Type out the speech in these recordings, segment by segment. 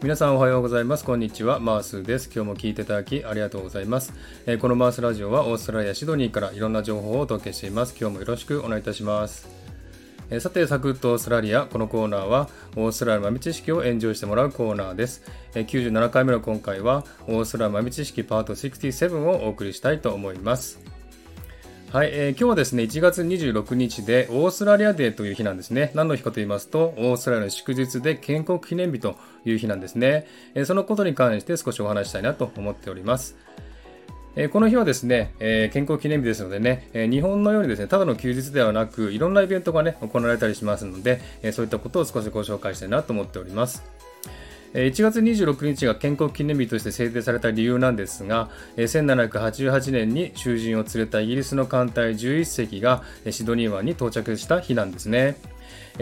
皆さんおはようございますこんにちはマースです今日も聞いていただきありがとうございます、えー、このマースラジオはオーストラリアシドニーからいろんな情報をお届けしています今日もよろしくお願いいたしますえさて、サクッとオーストラリア。このコーナーは、オーストラリア豆知識をエンジョイしてもらうコーナーです。え97回目の今回は、オーストラリア豆知識パート67をお送りしたいと思います。はい、えー、今日はですね、1月26日でオーストラリアデーという日なんですね。何の日かと言いますと、オーストラリアの祝日で建国記念日という日なんですね。えー、そのことに関して少しお話したいなと思っております。えこの日はですね、え健康記念日ですのでね、え日本のようにですね、ただの休日ではなく、いろんなイベントがね、行われたりしますので、えそういったことを少しご紹介したいなと思っております。1月26日が建国記念日として制定された理由なんですが、1788年に囚人を連れたイギリスの艦隊11隻がシドニー湾に到着した日なんですね。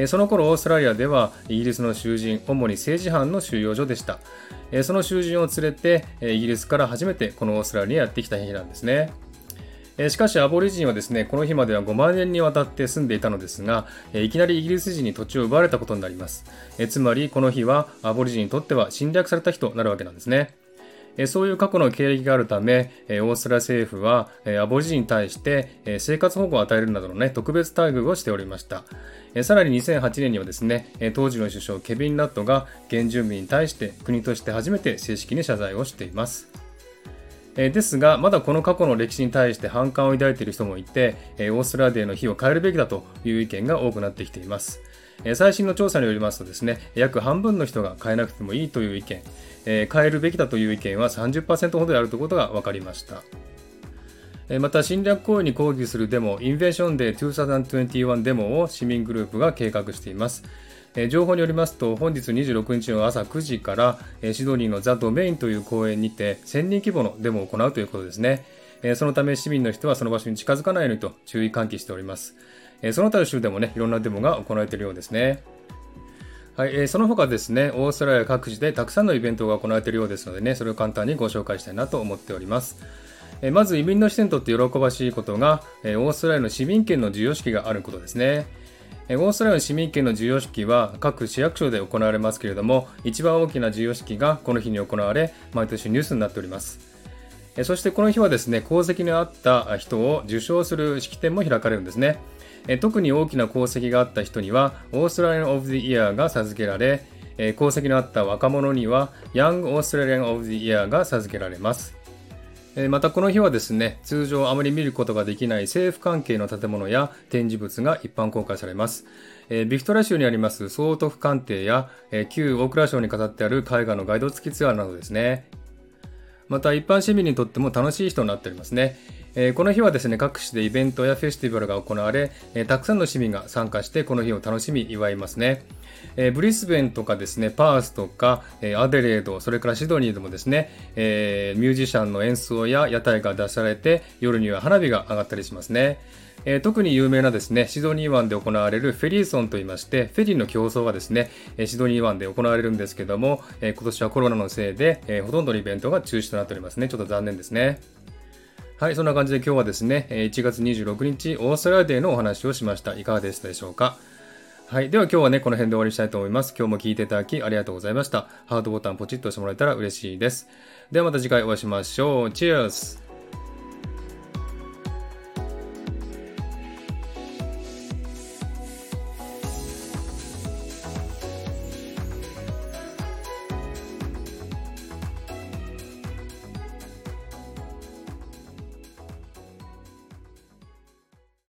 その頃オーストラリアではイギリスの囚人、主に政治犯の収容所でした。その囚人を連れてイギリスから初めてこのオーストラリアにやってきた日なんですね。しかしアボリジンはですねこの日までは5万年にわたって住んでいたのですがいきなりイギリス人に土地を奪われたことになりますつまりこの日はアボリジンにとっては侵略された日となるわけなんですねそういう過去の経歴があるため、オーストラリア政府はアボリジンに対して生活保護を与えるなどの、ね、特別待遇をしておりました。さらに2008年にはですね、当時の首相ケビン・ラットが原住民に対して国として初めて正式に謝罪をしています。えですが、まだこの過去の歴史に対して反感を抱いている人もいて、えオーストラリアの日を変えるべきだという意見が多くなってきています。え最新の調査によりますとですね、約半分の人が変えなくてもいいという意見、え変えるべきだという意見は30%ほどであるということが分かりました。また侵略行為に抗議するデモ、 Invasion Day 2021デモを市民グループが計画しています。え情報によりますと本日26日の朝9時から、えシドニーの The Domain という公園にて1000人規模のデモを行うということですね、えそのため市民の人はその場所に近づかないようにと注意喚起しております、えその他の州でもねいろんなデモが行われているようですねはい、えー、その他ですね、オーストラリア各地でたくさんのイベントが行われているようですのでね、それを簡単にご紹介したいなと思っております。えー、まず移民の人にとって喜ばしいことが、えー、オーストラリアの市民権の授与式があることですね。オーストラリアの市民権の授与式は各市役所で行われますけれども一番大きな授与式がこの日に行われ毎年ニュースになっております。そしてこの日はですね功績のあった人を受賞する式典も開かれるんですね。特に大きな功績があった人にはオーストラリアン・オブ・ザ・イヤーが授けられ功績のあった若者にはヤング・オーストラリアン・オブ・ザ・イヤーが授けられます。またこの日はですね、通常あまり見ることができない政府関係の建物や展示物が一般公開されます。えビクトリア州にあります総督府官邸や、え旧大蔵省に飾ってある絵画のガイド付きツアーなどですね。また一般市民にとっても楽しい日となっておりますね。えこの日はですね、各地でイベントやフェスティバルが行われ、えたくさんの市民が参加してこの日を楽しみ祝いますね。えー、ブリスベンとかですね、パースとか、えー、アデレード、それからシドニーでもですね、えー、ミュージシャンの演奏や屋台が出されて、夜には花火が上がったりしますね。えー、特に有名なですね、シドニー湾で行われるフェリーソンといいまして、フェリーの競争がですね、シドニー湾で行われるんですけども、えー、今年はコロナのせいで、えー、ほとんどのイベントが中止となっておりますね。ちょっと残念ですね。はい、そんな感じで今日はですね、1月26日、オーストラリアデーのお話をしました。いかがでしたでしょうか？はい。では今日はね、この辺で終わりにしたいと思います。今日も聴いていただきありがとうございました。ハートボタンポチッと押してもらえたら嬉しいです。ではまた次回お会いしましょう。チェアス